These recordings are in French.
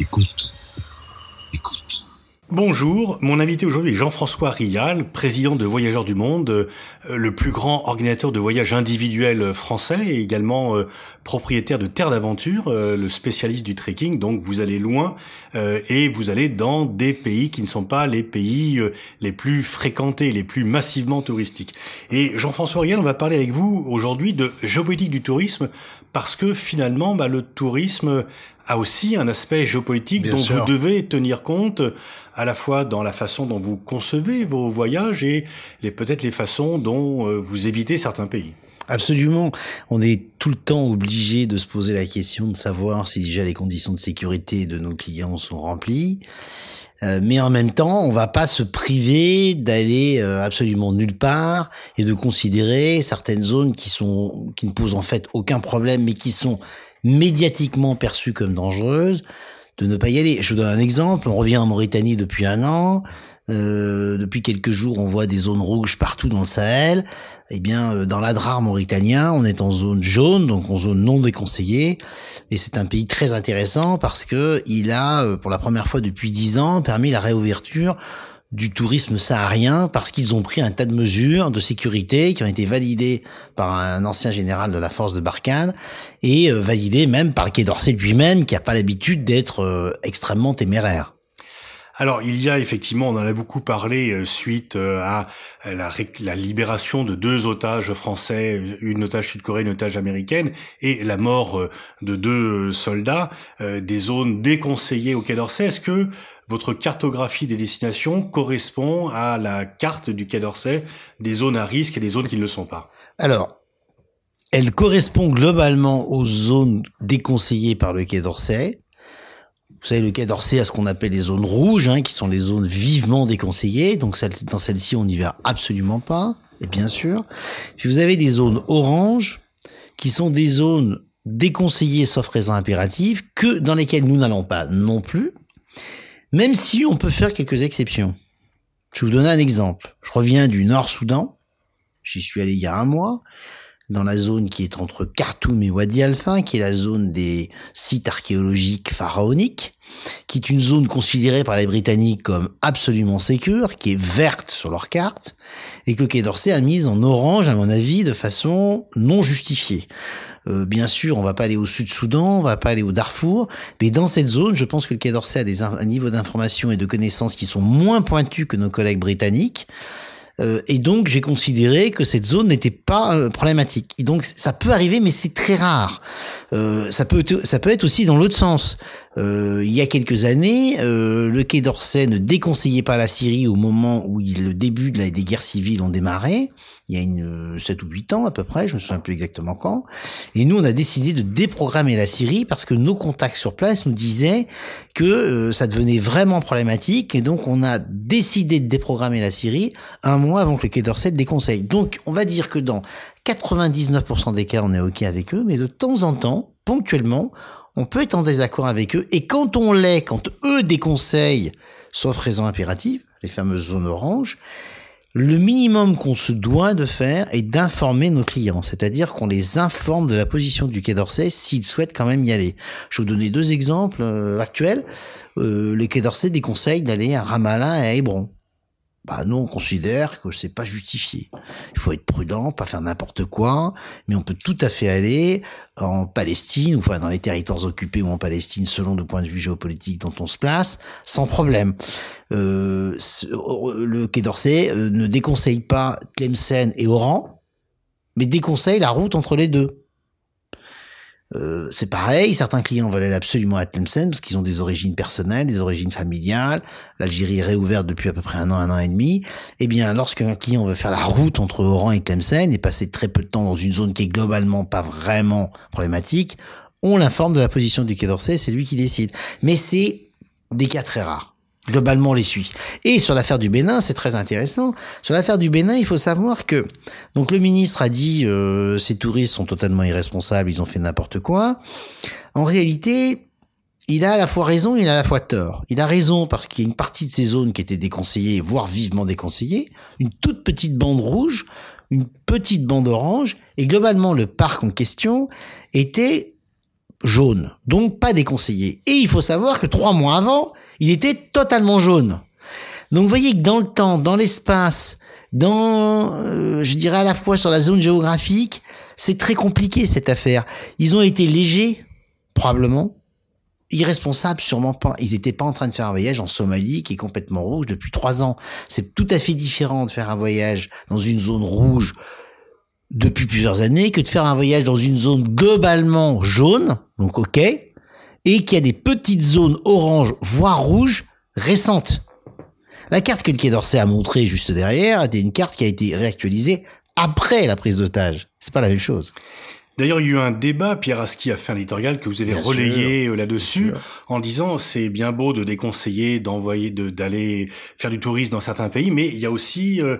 Écoute. Écoute. Bonjour, mon invité aujourd'hui est Jean-François Rial, président de Voyageurs du Monde, euh, le plus grand organisateur de voyages individuels français et également euh, propriétaire de Terre d'Aventure, euh, le spécialiste du trekking. Donc vous allez loin et vous allez dans des pays qui ne sont pas les pays les plus fréquentés, les plus massivement touristiques. Et Jean-François Rial, on va parler avec vous aujourd'hui de géopolitique du tourisme parce que finalement, bah, le tourisme a aussi un aspect géopolitique dont vous devez tenir compte à la fois dans la façon dont vous concevez vos voyages et peut-être les façons dont euh, vous évitez certains pays. Absolument. On est tout le temps obligé de se poser la question de savoir si déjà les conditions de sécurité de nos clients sont remplies. Euh, mais en même temps, on va pas se priver d'aller euh, absolument nulle part et de considérer certaines zones qui sont qui ne posent en fait aucun problème, mais qui sont médiatiquement perçue comme dangereuse, de ne pas y aller. Je vous donne un exemple. On revient en Mauritanie depuis un an. Euh, depuis quelques jours, on voit des zones rouges partout dans le Sahel. Eh bien, euh, dans l'Adrar mauritanien, on est en zone jaune, donc en zone non déconseillée. Et c'est un pays très intéressant parce que il a, euh, pour la première fois depuis dix ans, permis la réouverture du tourisme saharien parce qu'ils ont pris un tas de mesures de sécurité qui ont été validées par un ancien général de la force de Barkhane et euh, validées même par le Quai d'Orsay lui-même qui n'a pas l'habitude d'être euh, extrêmement téméraire. Alors, il y a effectivement, on en a beaucoup parlé euh, suite à la, libération de deux otages français, une otage sud-coréenne, une otage américaine, et la mort de deux soldats, des zones déconseillées au Quai d'Orsay. Est-ce que votre cartographie des destinations correspond à la carte du Quai d'Orsay des zones à risque et des zones qui ne le sont pas Alors, elle correspond globalement aux zones déconseillées par le Quai d'Orsay. Vous savez, le Quai d'Orsay a ce qu'on appelle les zones rouges, hein, qui sont les zones vivement déconseillées. Donc dans celle-ci, on n'y va absolument pas, et bien sûr. Puis vous avez des zones oranges, qui sont des zones déconseillées sauf raison impérative, que dans lesquelles nous n'allons pas non plus. Même si on peut faire quelques exceptions. Je vous donner un exemple. Je reviens du Nord-Soudan. J'y suis allé il y a un mois dans la zone qui est entre Khartoum et Wadi Alpha, qui est la zone des sites archéologiques pharaoniques, qui est une zone considérée par les Britanniques comme absolument sécure, qui est verte sur leur carte, et que Quai d'Orsay a mise en orange, à mon avis, de façon non justifiée. Euh, bien sûr, on va pas aller au Sud-Soudan, on va pas aller au Darfour, mais dans cette zone, je pense que le Quai d'Orsay a des un niveau d'information et de connaissances qui sont moins pointus que nos collègues britanniques. Euh, et donc j'ai considéré que cette zone n'était pas euh, problématique. Et donc ça peut arriver, mais c'est très rare. Euh, ça peut ça peut être aussi dans l'autre sens. Il y a quelques années, le Quai d'Orsay ne déconseillait pas la Syrie au moment où le début des guerres civiles ont démarré. Il y a une 7 ou 8 ans à peu près, je me souviens plus exactement quand. Et nous, on a décidé de déprogrammer la Syrie parce que nos contacts sur place nous disaient que ça devenait vraiment problématique. Et donc, on a décidé de déprogrammer la Syrie un mois avant que le Quai d'Orsay déconseille. Donc, on va dire que dans 99% des cas, on est OK avec eux, mais de temps en temps, ponctuellement, on peut être en désaccord avec eux. Et quand on l'est, quand eux déconseillent, sauf raison impérative, les fameuses zones oranges, le minimum qu'on se doit de faire est d'informer nos clients, c'est-à-dire qu'on les informe de la position du Quai d'Orsay s'ils souhaitent quand même y aller. Je vais vous donner deux exemples euh, actuels. Euh, le Quai d'Orsay déconseille d'aller à Ramallah et à Hébron bah nous on considère que c'est pas justifié. Il faut être prudent, pas faire n'importe quoi, mais on peut tout à fait aller en Palestine, ou enfin dans les territoires occupés ou en Palestine, selon le point de vue géopolitique dont on se place, sans problème. Euh, le Quai d'Orsay euh, ne déconseille pas Tlemcen et Oran, mais déconseille la route entre les deux. Euh, c'est pareil, certains clients veulent aller absolument à Tlemcen parce qu'ils ont des origines personnelles, des origines familiales. L'Algérie est réouverte depuis à peu près un an, un an et demi. Eh bien, lorsqu'un client veut faire la route entre Oran et Tlemcen et passer très peu de temps dans une zone qui est globalement pas vraiment problématique, on l'informe de la position du Quai d'Orsay, c'est lui qui décide. Mais c'est des cas très rares globalement les suit. Et sur l'affaire du Bénin, c'est très intéressant. Sur l'affaire du Bénin, il faut savoir que donc le ministre a dit euh, ces touristes sont totalement irresponsables, ils ont fait n'importe quoi. En réalité, il a à la fois raison, il a à la fois tort. Il a raison parce qu'il y a une partie de ces zones qui étaient déconseillées, voire vivement déconseillées, une toute petite bande rouge, une petite bande orange, et globalement le parc en question était jaune, donc pas déconseillé. Et il faut savoir que trois mois avant, il était totalement jaune. Donc vous voyez que dans le temps, dans l'espace, dans, euh, je dirais à la fois sur la zone géographique, c'est très compliqué cette affaire. Ils ont été légers, probablement, irresponsables, sûrement pas. Ils n'étaient pas en train de faire un voyage en Somalie qui est complètement rouge depuis trois ans. C'est tout à fait différent de faire un voyage dans une zone rouge depuis plusieurs années que de faire un voyage dans une zone globalement jaune, donc ok, et qui a des petites zones orange, voire rouges, récentes. La carte que le Quai d'Orsay a montrée juste derrière était une carte qui a été réactualisée après la prise d'otage. C'est pas la même chose. D'ailleurs, il y a eu un débat, Pierre Aski a fait un éditorial que vous avez relayé euh, là-dessus, en disant c'est bien beau de déconseiller d'envoyer, d'aller faire du tourisme dans certains pays, mais il y a aussi, euh,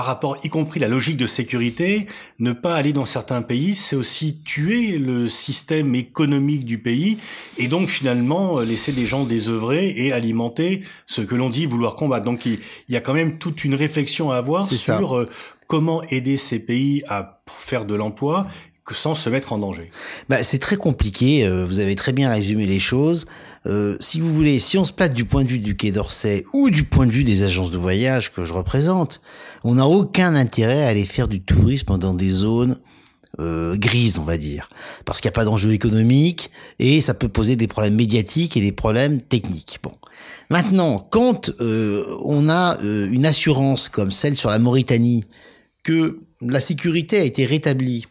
par rapport, y compris la logique de sécurité, ne pas aller dans certains pays, c'est aussi tuer le système économique du pays, et donc finalement euh, laisser des gens désœuvrer et alimenter ce que l'on dit vouloir combattre. Donc il, y a quand même toute une réflexion à avoir sur comment aider ces pays à faire de l'emploi sans se mettre en danger bah, C'est très compliqué, euh, vous avez très bien résumé les choses. Euh, si vous voulez, si on se place du point de vue du Quai d'Orsay ou du point de vue des agences de voyage que je représente, on n'a aucun intérêt à aller faire du tourisme dans des zones euh, grises, on va dire, parce qu'il n'y a pas d'enjeu économique et ça peut poser des problèmes médiatiques et des problèmes techniques. Bon. Maintenant, quand on a une assurance comme celle sur la Mauritanie, que la sécurité a été rétablie,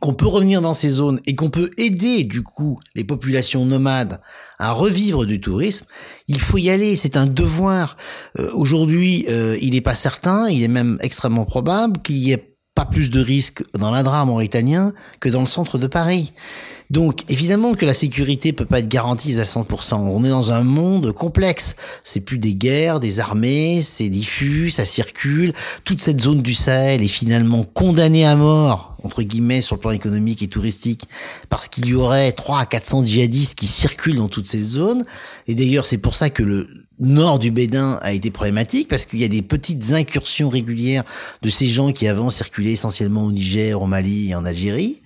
qu'on peut revenir dans ces zones et qu'on peut aider du coup les populations nomades à revivre du tourisme, il faut y aller, c'est un devoir. Euh, aujourd'hui, euh, il n'est pas certain, il est même extrêmement probable qu'il y ait pas plus de risques dans l'Indra mauritanien que dans le centre de Paris. Donc évidemment que la sécurité peut pas être garantie à 100%. On est dans un monde complexe. C'est plus des guerres, des armées, c'est diffus, ça circule. Toute cette zone du Sahel est finalement condamnée à mort entre guillemets sur le plan économique et touristique parce qu'il y aurait 3 à 400 djihadistes qui circulent dans toutes ces zones et d'ailleurs c'est pour ça que le nord du Bédin a été problématique parce qu'il y a des petites incursions régulières de ces gens qui avant circulaient essentiellement au Niger, au Mali et en Algérie.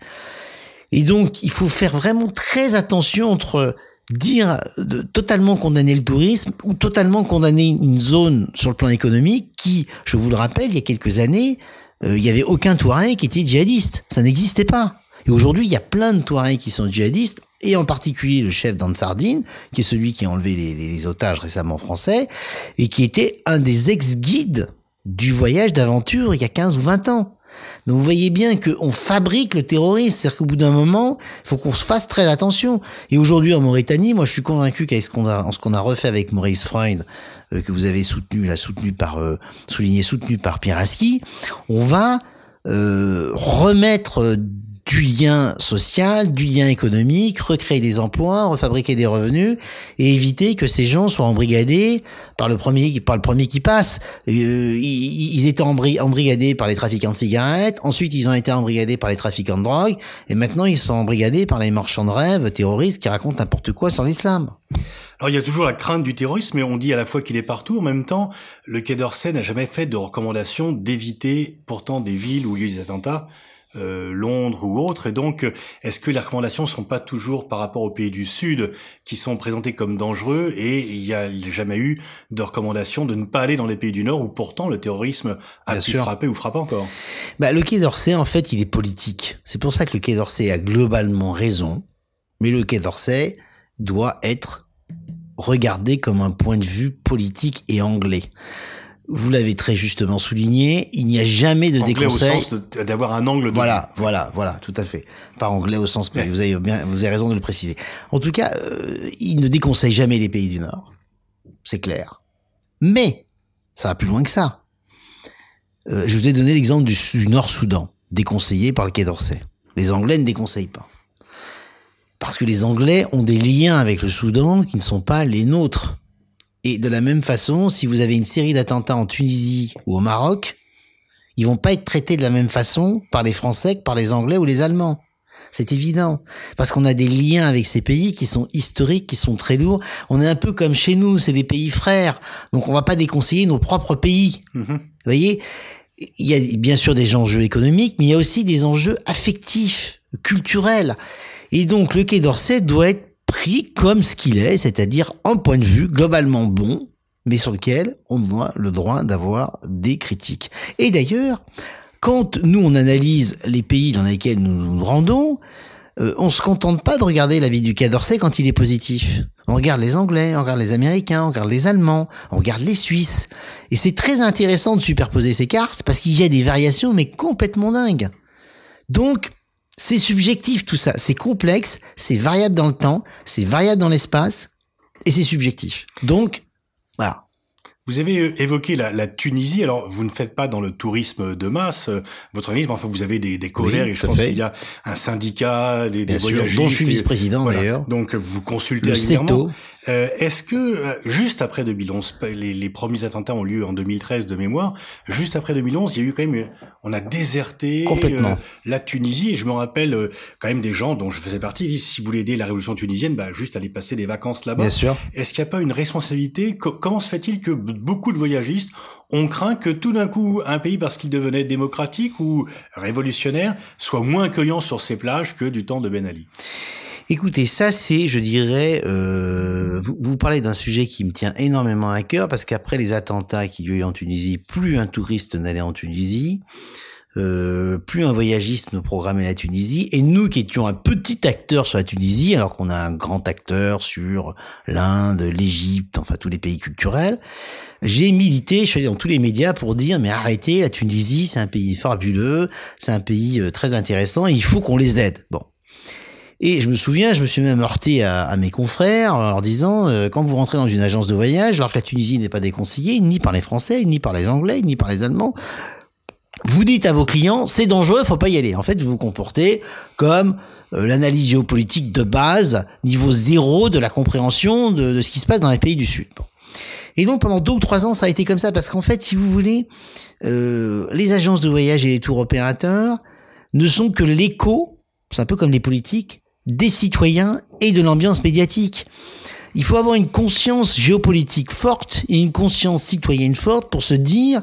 Et donc, il faut faire vraiment très attention entre dire de totalement condamner le tourisme ou totalement condamner une zone sur le plan économique qui, je vous le rappelle, il y a quelques années, euh, il y avait aucun Touareg qui était djihadiste. Ça n'existait pas. Et aujourd'hui, il y a plein de Touaregs qui sont djihadistes, et en particulier le chef d'Ansardine, qui est celui qui a enlevé les, otages récemment français, et qui était un des ex-guides du voyage d'aventure il y a 15 ou 20 ans. Donc vous voyez bien qu'on fabrique le terrorisme, c'est-à-dire qu'au bout d'un moment, il faut qu'on se fasse très attention. Et aujourd'hui en Mauritanie, moi je suis convaincu qu'avec ce qu'on a, ce a refait avec Maurice Freund, euh, que vous avez soutenu, là soutenu par, euh, souligné soutenu par Pierre Aski, on va euh, remettre du lien social, du lien économique, recréer des emplois, refabriquer des revenus et éviter que ces gens soient embrigadés par le premier, par le premier qui passe. Euh, ils, étaient embrigadés par les trafiquants de cigarettes, ensuite ils ont été embrigadés par les trafiquants de drogue et maintenant ils sont embrigadés par les marchands de rêves terroristes qui racontent n'importe quoi sur l'islam. Alors il y a toujours la crainte du terrorisme, mais on dit à la fois qu'il est partout. En même temps, le Quai d'Orsay n'a jamais fait de recommandation d'éviter pourtant des villes où il y a eu des attentats euh, Londres ou autres. Et donc, est-ce que les recommandations sont pas toujours par rapport aux pays du Sud qui sont présentés comme dangereux et il n'y a jamais eu de recommandation de ne pas aller dans les pays du Nord où pourtant le terrorisme a pu frapper ou frappe encore? Bah, Le Quai d'Orsay, en fait, il est politique. C'est pour ça que le Quai d'Orsay a globalement raison. Mais le Quai d'Orsay doit être regardé comme un point de vue politique et anglais vous l'avez très justement souligné, il n'y a jamais de déconseil. au sens d'avoir un angle de Voilà, voilà, voilà, tout à fait. Pas anglais au sens, mais vous avez bien, vous avez raison de le préciser. En tout cas, euh, il ne déconseille jamais les pays du Nord. C'est clair. Mais, ça va plus loin que ça. Euh, je vous ai donné l'exemple du, du Nord-Soudan, déconseillé par le Quai d'Orsay. Les Anglais ne déconseillent pas. Parce que les Anglais ont des liens avec le Soudan qui ne sont pas les nôtres. Et de la même façon, si vous avez une série d'attentats en Tunisie ou au Maroc, ils vont pas être traités de la même façon par les Français que par les Anglais ou les Allemands. C'est évident. Parce qu'on a des liens avec ces pays qui sont historiques, qui sont très lourds. On est un peu comme chez nous, c'est des pays frères. Donc on va pas déconseiller nos propres pays. Mm-hmm. Vous voyez? Il y a bien sûr des enjeux économiques, mais il y a aussi des enjeux affectifs, culturels. Et donc le Quai d'Orsay doit être pris comme ce qu'il est, c'est-à-dire un point de vue globalement bon, mais sur lequel on a le droit d'avoir des critiques. Et d'ailleurs, quand nous on analyse les pays dans lesquels nous nous rendons, euh, on se contente pas de regarder la vie du Quai d'Orsay quand il est positif. On regarde les Anglais, on regarde les Américains, on regarde les Allemands, on regarde les Suisses. Et c'est très intéressant de superposer ces cartes parce qu'il y a des variations mais complètement dingues. Donc, c'est subjectif tout ça, c'est complexe, c'est variable dans le temps, c'est variable dans l'espace et c'est subjectif. Donc, voilà. Vous avez euh, évoqué la, la, Tunisie. Alors, vous ne faites pas dans le tourisme de masse euh, votre organisme. Enfin, vous avez des, des colères et je pense qu'il y a un syndicat, des, dont je suis vice-président d'ailleurs. Donc, vous consultez régulièrement. Euh, Est-ce que euh, juste après 2011, les, les, premiers attentats ont lieu en 2013 de mémoire. Juste après 2011, il y a eu quand même, on a déserté Complètement. la Tunisie. Et je me rappelle quand même des gens dont je faisais partie. Ils disent si vous voulez aider la révolution tunisienne, bah juste aller passer des vacances là-bas. Bien sûr. Est-ce qu'il n'y a pas une responsabilité? Comment se fait-il que beaucoup de voyagistes ont craint que tout d'un coup, un pays, parce qu'il devenait démocratique ou révolutionnaire, soit moins accueillant sur ses plages que du temps de Ben Ali? Écoutez, ça c'est, je dirais, euh, vous, vous, parlez d'un sujet qui me tient énormément à cœur parce qu'après les attentats qui y a eu en Tunisie, plus un touriste n'allait en Tunisie, euh, plus un voyagiste nous programmait la Tunisie, et nous qui étions un petit acteur sur la Tunisie, alors qu'on a un grand acteur sur l'Inde, l'Égypte, enfin tous les pays culturels, j'ai milité, je suis allé dans tous les médias pour dire mais arrêtez, la Tunisie c'est un pays fabuleux, c'est un pays euh, très intéressant, il faut qu'on les aide. Bon. Et je me souviens, je me suis même heurté à, à mes confrères en leur disant, euh, quand vous rentrez dans une agence de voyage, alors que la Tunisie n'est pas déconseillée, ni par les Français, ni par les Anglais, ni par les Allemands, vous dites à vos clients, c'est dangereux, faut pas y aller. En fait, vous vous comportez comme euh, l'analyse géopolitique de base, niveau zéro de la compréhension de, de, ce qui se passe dans les pays du Sud. Et donc pendant deux ou trois ans, ça a été comme ça, parce qu'en fait, si vous voulez, euh, les agences de voyage et les tours opérateurs ne sont que l'écho, c'est un peu comme les politiques, des citoyens et de l'ambiance médiatique. Il faut avoir une conscience géopolitique forte et une conscience citoyenne forte pour se dire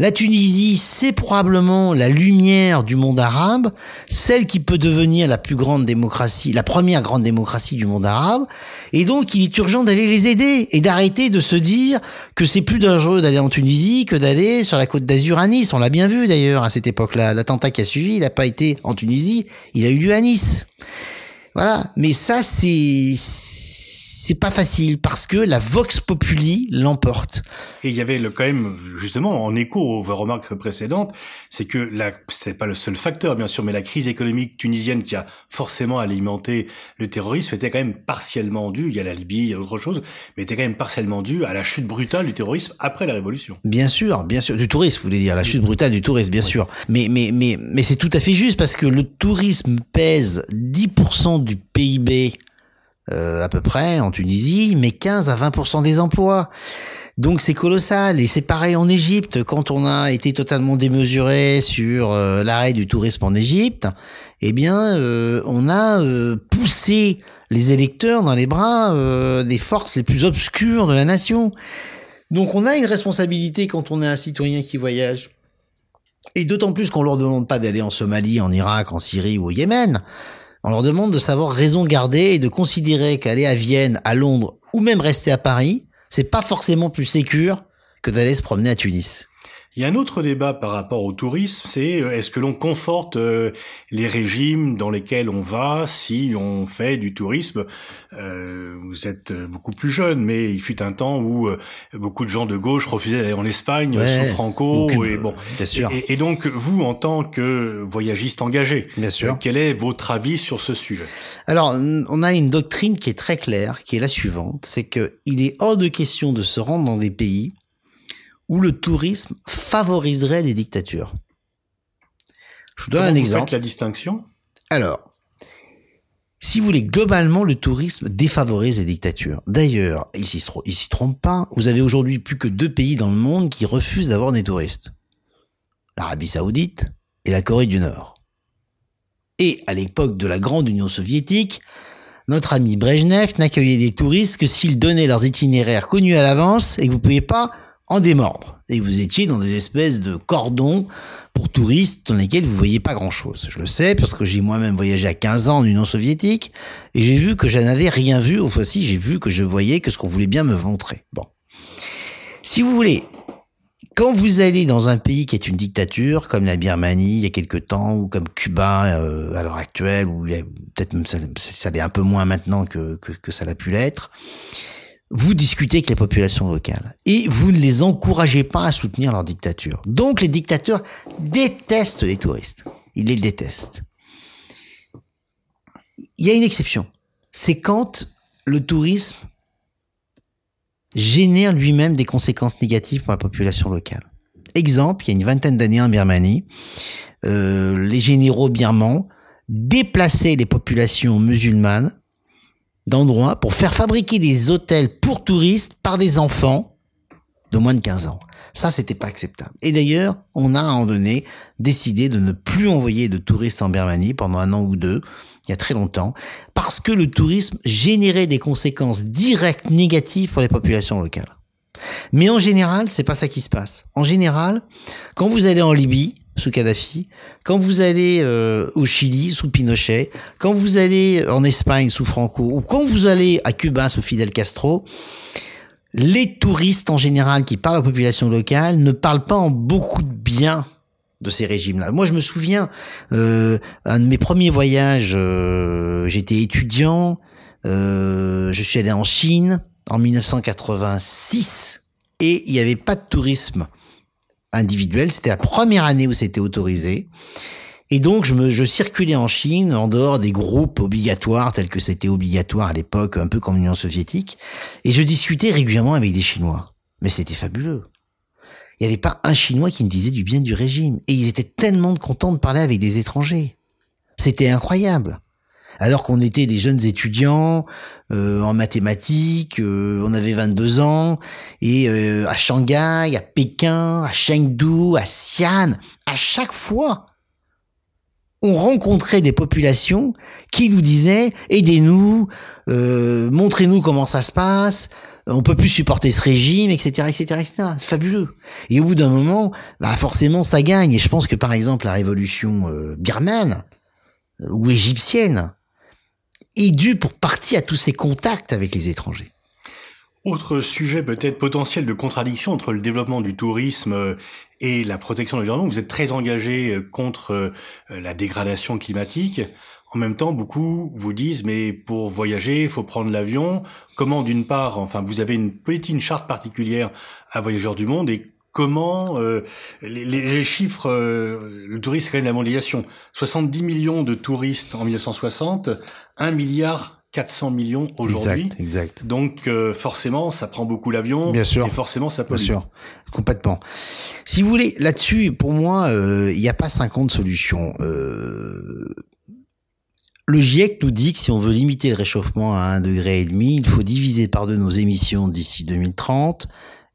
la Tunisie, c'est probablement la lumière du monde arabe, celle qui peut devenir la plus grande démocratie, la première grande démocratie du monde arabe. Et donc, il est urgent d'aller les aider et d'arrêter de se dire que c'est plus dangereux d'aller en Tunisie que d'aller sur la côte d'Azur à Nice. On l'a bien vu d'ailleurs à cette époque-là. L'attentat qui a suivi, il n'a pas été en Tunisie, il a eu lieu à Nice. Voilà. Mais ça, c'est c'est pas facile parce que la vox populi l'emporte. Et il y avait le quand même justement en écho aux remarques précédentes, c'est que la c'est pas le seul facteur bien sûr, mais la crise économique tunisienne qui a forcément alimenté le terrorisme était quand même partiellement due. Il y a la Libye, il y a d'autres choses, mais était quand même partiellement due à la chute brutale du terrorisme après la révolution. Bien sûr, bien sûr, du tourisme, vous voulez dire la chute brutale du tourisme, bien oui. sûr. Mais mais mais mais c'est tout à fait juste parce que le tourisme pèse 10% du PIB à peu près en Tunisie, mais 15 à 20% des emplois. Donc c'est colossal et c'est pareil en Égypte quand on a été totalement démesuré sur euh, l'arrêt du tourisme en Égypte, eh bien euh, on a euh, poussé les électeurs dans les bras euh, des forces les plus obscures de la nation. Donc on a une responsabilité quand on est un citoyen qui voyage. Et d'autant plus qu'on leur demande pas d'aller en Somalie, en Irak, en Syrie ou au Yémen. On leur demande de savoir raison garder et de considérer qu'aller à Vienne, à Londres ou même rester à Paris, c'est pas forcément plus sécure que d'aller se promener à Tunis. Il y a un autre débat par rapport au tourisme, c'est euh, est-ce que l'on conforte euh, les régimes dans lesquels on va si on fait du tourisme? Euh, Vous êtes beaucoup plus jeune, mais il fut un temps où euh, beaucoup de gens de gauche refusaient d'aller en Espagne ouais, sous Franco. aucune, et bon, bien sûr. Et, et, donc vous, en tant que voyagiste engagé, bien sûr. quel est votre avis sur ce sujet? Alors, on a une doctrine qui est très claire, qui est la suivante, c'est que il est hors de question de se rendre dans des pays où le tourisme favoriserait les dictatures. Je vous donne Comment un exemple. Vous faites la distinction? Alors, si vous voulez, globalement, le tourisme défavorise les dictatures. D'ailleurs, il s'y trompe pas. Vous avez aujourd'hui plus que deux pays dans le monde qui refusent d'avoir des touristes. L'Arabie Saoudite et la Corée du Nord. Et à l'époque de la grande Union soviétique, notre ami Brejnev n'accueillait des touristes que s'ils donnaient leurs itinéraires connus à l'avance et que vous ne pouviez pas en démordre. Et vous étiez dans des espèces de cordons pour touristes dans lesquels vous voyez pas grand chose. Je le sais parce que j'ai moi-même voyagé à 15 ans en Union soviétique et j'ai vu que je n'avais rien vu. Au fois-ci, j'ai vu que je voyais que ce qu'on voulait bien me montrer. Bon. Si vous voulez, quand vous allez dans un pays qui est une dictature, comme la Birmanie il y a quelque temps, ou comme Cuba euh, à l'heure actuelle, ou peut-être même ça, l'est un peu moins maintenant que, que, que ça l'a pu l'être, vous discutez avec les populations locales et vous ne les encouragez pas à soutenir leur dictature. Donc les dictateurs détestent les touristes. Ils les détestent. Il y a une exception. C'est quand le tourisme génère lui-même des conséquences négatives pour la population locale. Exemple, il y a une vingtaine d'années en Birmanie, euh, les généraux birmans déplaçaient les populations musulmanes d'endroits pour faire fabriquer des hôtels pour touristes par des enfants de moins de 15 ans. Ça, c'était pas acceptable. Et d'ailleurs, on a à un moment donné décidé de ne plus envoyer de touristes en Birmanie pendant un an ou deux, il y a très longtemps, parce que le tourisme générait des conséquences directes négatives pour les populations locales. Mais en général, c'est pas ça qui se passe. En général, quand vous allez en Libye, sous Kadhafi, quand vous allez euh, au Chili sous Pinochet, quand vous allez en Espagne sous Franco, ou quand vous allez à Cuba sous Fidel Castro, les touristes en général qui parlent aux populations locales ne parlent pas en beaucoup de bien de ces régimes-là. Moi, je me souviens, euh, un de mes premiers voyages, euh, j'étais étudiant, euh, je suis allé en Chine en 1986 et il n'y avait pas de tourisme individuel. C'était la première année où c'était autorisé. Et donc, je, me, je circulais en Chine, en dehors des groupes obligatoires, tels que c'était obligatoire à l'époque, un peu comme l'Union soviétique, et je discutais régulièrement avec des Chinois. Mais c'était fabuleux. Il n'y avait pas un Chinois qui me disait du bien du régime. Et ils étaient tellement contents de parler avec des étrangers. C'était incroyable. Alors qu'on était des jeunes étudiants euh, en mathématiques, euh, on avait 22 ans, et euh, à Shanghai, à Pékin, à Chengdu, à Xi'an, à chaque fois, on rencontrait des populations qui nous disaient aidez-nous, montrez-nous comment ça se passe, on peut plus supporter ce régime, etc., etc., etc. C'est fabuleux. Et au bout d'un moment, bah forcément, ça gagne. Et je pense que par exemple la révolution euh, birmane ou égyptienne est due pour partie à tous ces contacts avec les étrangers. Autre sujet peut-être potentiel de contradiction entre le développement du tourisme euh, et la protection de l'environnement. Vous êtes très engagé euh, contre euh, la dégradation climatique. En même temps, beaucoup vous disent, mais pour voyager, il faut prendre l'avion. Comment, d'une part, enfin, vous avez une petite une charte particulière à Voyageurs du Monde et comment les, les, chiffres, le tourisme, c'est quand même la mondialisation. 70 millions de touristes en 1960, 1 milliard 400 millions aujourd'hui. Exact, exact. Donc euh, forcément, ça prend beaucoup l'avion. Bien sûr. Et forcément, ça pollue. Bien sûr, complètement. Si vous voulez, là-dessus, pour moi, euh, il n'y a pas 50 solutions. Euh, le GIEC nous dit que si on veut limiter le réchauffement à 1,5 degré, il faut diviser par deux nos émissions d'ici 2030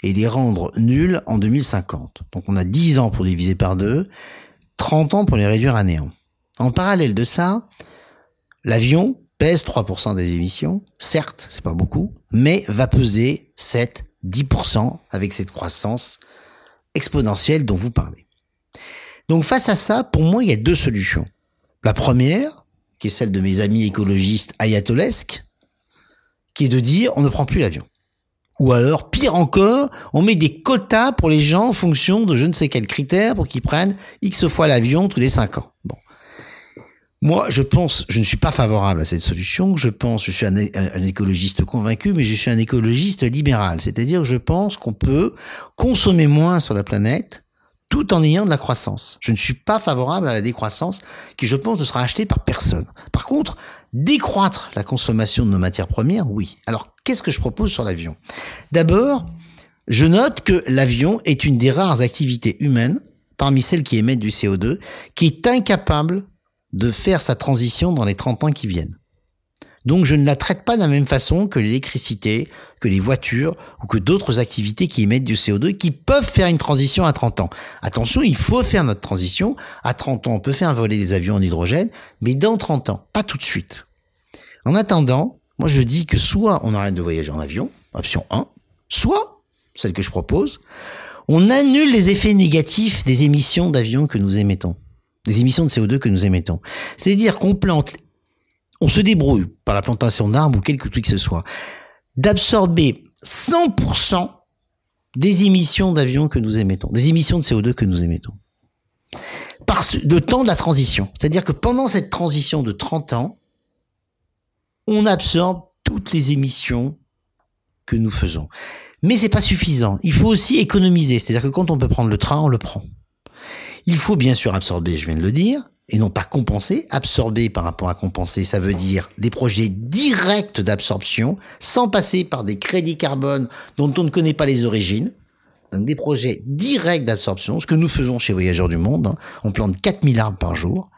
et les rendre nulles en 2050. Donc on a 10 ans pour diviser par deux, 30 ans pour les réduire à néant. En parallèle de ça, l'avion, pèse 3% des émissions, certes, c'est pas beaucoup, mais va peser 7, 10% avec cette croissance exponentielle dont vous parlez. Donc face à ça, pour moi, il y a deux solutions. La première, qui est celle de mes amis écologistes ayatolesques, qui est de dire on ne prend plus l'avion. Ou alors, pire encore, on met des quotas pour les gens en fonction de je ne sais quels critères pour qu'ils prennent X fois l'avion tous les 5 ans. Bon. Moi, je pense, je ne suis pas favorable à cette solution. Je pense, je suis un, un, écologiste convaincu, mais je suis un écologiste libéral. C'est-à-dire je pense qu'on peut consommer moins sur la planète tout en ayant de la croissance. Je ne suis pas favorable à la décroissance qui, je pense, ne sera achetée par personne. Par contre, décroître la consommation de nos matières premières, oui. Alors, qu'est-ce que je propose sur l'avion? D'abord, je note que l'avion est une des rares activités humaines, parmi celles qui émettent du CO2, qui est incapable de faire sa transition dans les 30 ans qui viennent. Donc je ne la traite pas de la même façon que l'électricité, que les voitures ou que d'autres activités qui émettent du CO2 qui peuvent faire une transition à 30 ans. Attention, il faut faire notre transition. À 30 ans, on peut faire voler des avions en hydrogène, mais dans 30 ans, pas tout de suite. En attendant, moi je dis que soit on arrête de voyager en avion, option 1, soit celle que je propose, on annule les effets négatifs des émissions d'avions que nous émettons, des émissions de CO2 que nous émettons. C'est-à-dire qu'on plante, on se débrouille par la plantation d'arbres ou quelque truc que ce soit, d'absorber 100% des émissions d'avions que nous émettons, des émissions de CO2 que nous émettons. Par le temps de la transition. C'est-à-dire que pendant cette transition de 30 ans, on absorbe toutes les émissions que nous faisons. Mais c'est pas suffisant. Il faut aussi économiser. C'est-à-dire que quand on peut prendre le train, on le prend. Il faut bien sûr absorber, je viens de le dire, et non pas compenser. Absorber par rapport à compenser, ça veut dire des projets directs d'absorption, sans passer par des crédits carbone dont on ne connaît pas les origines. Donc des projets directs d'absorption, ce que nous faisons chez Voyageurs du Monde. Hein. On plante 4000 arbres par jour.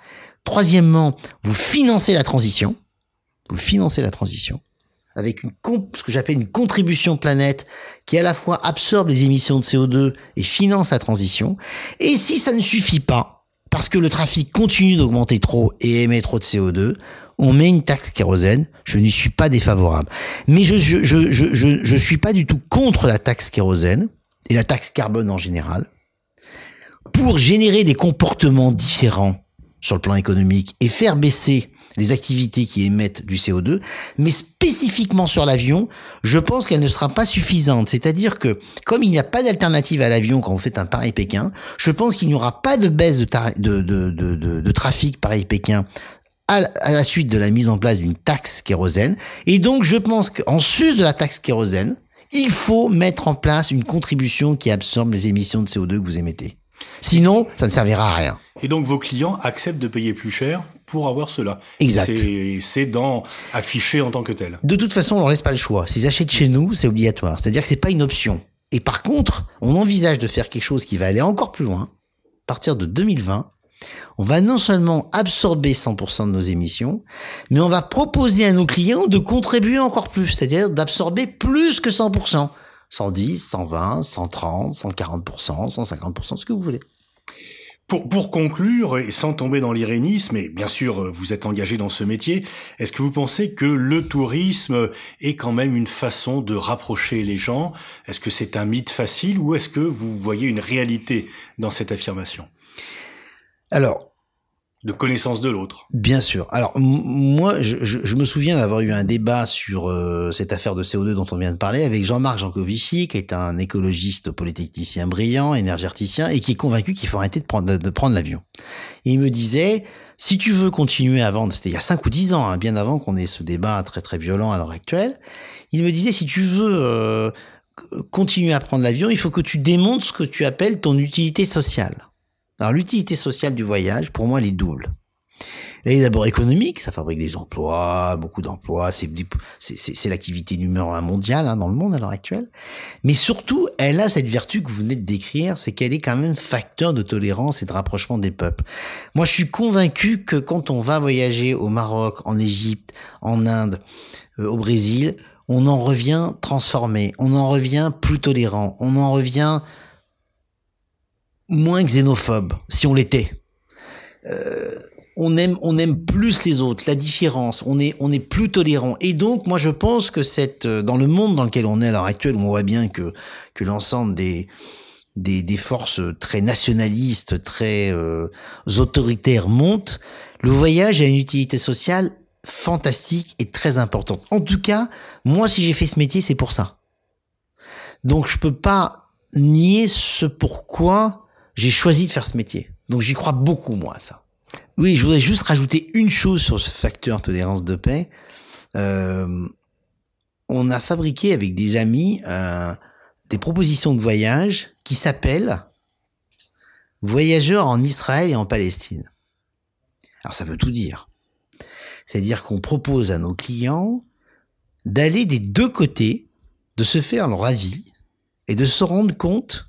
Troisièmement, vous financez la transition. Vous financez la transition avec une ce que j'appelle une contribution planète qui à la fois absorbe les émissions de CO2 et finance la transition. Et si ça ne suffit pas, parce que le trafic continue d'augmenter trop et émet trop de CO2, on met une taxe kérosène. Je n'y suis pas défavorable. Mais je, je, suis pas du tout contre la taxe kérosène et la taxe carbone en général pour générer des comportements différents sur le plan économique et faire baisser les activités qui émettent du CO2, mais spécifiquement sur l'avion, je pense qu'elle ne sera pas suffisante. C'est-à-dire que comme il n'y a pas d'alternative à l'avion quand vous faites un Paris-Pékin, je pense qu'il n'y aura pas de baisse de, de, trafic Paris-Pékin à, la suite de la mise en place d'une taxe kérosène. Et donc je pense qu'en sus de la taxe kérosène, il faut mettre en place une contribution qui absorbe les émissions de CO2 que vous émettez. Sinon, ça ne servira à rien. Et donc vos clients acceptent de payer plus cher pour avoir cela. Exact. C'est dans affiché en tant que tel. De toute façon, on leur laisse pas le choix. S'ils achètent chez nous, c'est obligatoire. C'est-à-dire que c'est pas une option. Et par contre, on envisage de faire quelque chose qui va aller encore plus loin. À partir de 2020, on va non seulement absorber 100% de nos émissions, mais on va proposer à nos clients de contribuer encore plus, c'est-à-dire d'absorber plus que 100%. 110, 120, 130, 140%, 150%, ce que vous voulez. Pour, pour conclure, et sans tomber dans l'irénisme, et bien sûr vous êtes engagé dans ce métier, est-ce que vous pensez que le tourisme est quand même une façon de rapprocher les gens? Est-ce que c'est un mythe facile ou est-ce que vous voyez une réalité dans cette affirmation? Alors, de connaissance de l'autre. Bien sûr. Alors moi, je, je, me souviens d'avoir eu un débat sur euh, cette affaire de CO2 dont on vient de parler avec Jean-Marc Jancovici, qui est un écologiste polytechnicien brillant, énergéticien, et qui est convaincu qu'il faut arrêter de prendre, de prendre l'avion. Et il me disait, si tu veux continuer à vendre, c'était il y a 5 ou 10 ans, hein, bien avant qu'on ait ce débat très très violent à l'heure actuelle, il me disait, si tu veux... Euh, continuer à prendre l'avion, il faut que tu démontres ce que tu appelles ton utilité sociale. Alors l'utilité sociale du voyage, pour moi, elle est double. Elle est d'abord économique, ça fabrique des emplois, beaucoup d'emplois, c'est l'activité numéro un mondiale hein, dans le monde à l'heure actuelle. Mais surtout, elle a cette vertu que vous venez de décrire, c'est qu'elle est quand même facteur de tolérance et de rapprochement des peuples. Moi, je suis convaincu que quand on va voyager au Maroc, en Égypte, en Inde, euh, au Brésil, on en revient transformé, on en revient plus tolérant, on en revient moins xénophobe, si on l'était. Euh, on aime, on aime plus les autres, la différence, on est, on est plus tolérant. Et donc, moi, je pense que cette, euh, dans le monde dans lequel on est à l'heure actuelle, on voit bien que, que l'ensemble des, des, des, forces très nationalistes, très euh, autoritaires montent, le voyage a une utilité sociale fantastique et très importante. En tout cas, moi, si j'ai fait ce métier, c'est pour ça. Donc, je peux pas nier ce pourquoi j'ai choisi de faire ce métier. Donc j'y crois beaucoup, moi, à ça. Oui, je voudrais juste rajouter une chose sur ce facteur tolérance de paix. Euh, on a fabriqué avec des amis euh, des propositions de voyage qui s'appellent Voyageurs en Israël et en Palestine. Alors ça veut tout dire. C'est-à-dire qu'on propose à nos clients d'aller des deux côtés, de se faire leur avis et de se rendre compte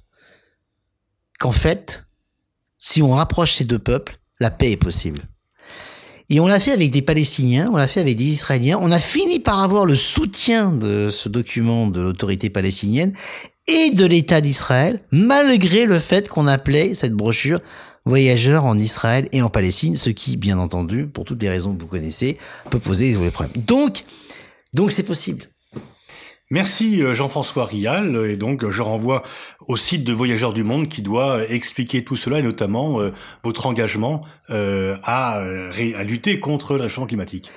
qu'en fait, si on rapproche ces deux peuples, la paix est possible. Et on l'a fait avec des Palestiniens, on l'a fait avec des Israéliens. On a fini par avoir le soutien de ce document de l'autorité palestinienne et de l'État d'Israël, malgré le fait qu'on appelait cette brochure Voyageurs en Israël et en Palestine, ce qui, bien entendu, pour toutes les raisons que vous connaissez, peut poser des problèmes. Donc, donc c'est possible. Merci euh, Jean-François Rial et donc je renvoie au site de Voyageurs du Monde qui doit expliquer tout cela et notamment votre engagement à, à lutter contre le réchauffement climatique.